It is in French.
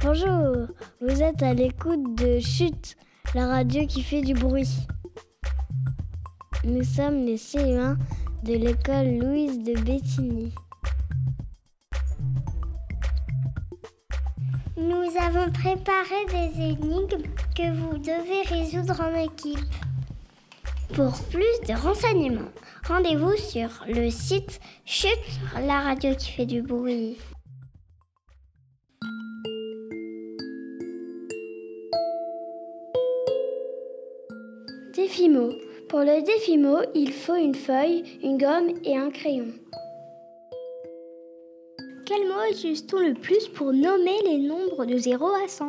Bonjour, vous êtes à l'écoute de Chute, la radio qui fait du bruit. Nous sommes les CE1 de l'école Louise de Bettigny. Nous avons préparé des énigmes que vous devez résoudre en équipe. Pour plus de renseignements, rendez-vous sur le site Chut, la radio qui fait du bruit. Défi mot. Pour le défi mot, il faut une feuille, une gomme et un crayon. Quel mot utilise-t-on le plus pour nommer les nombres de 0 à 100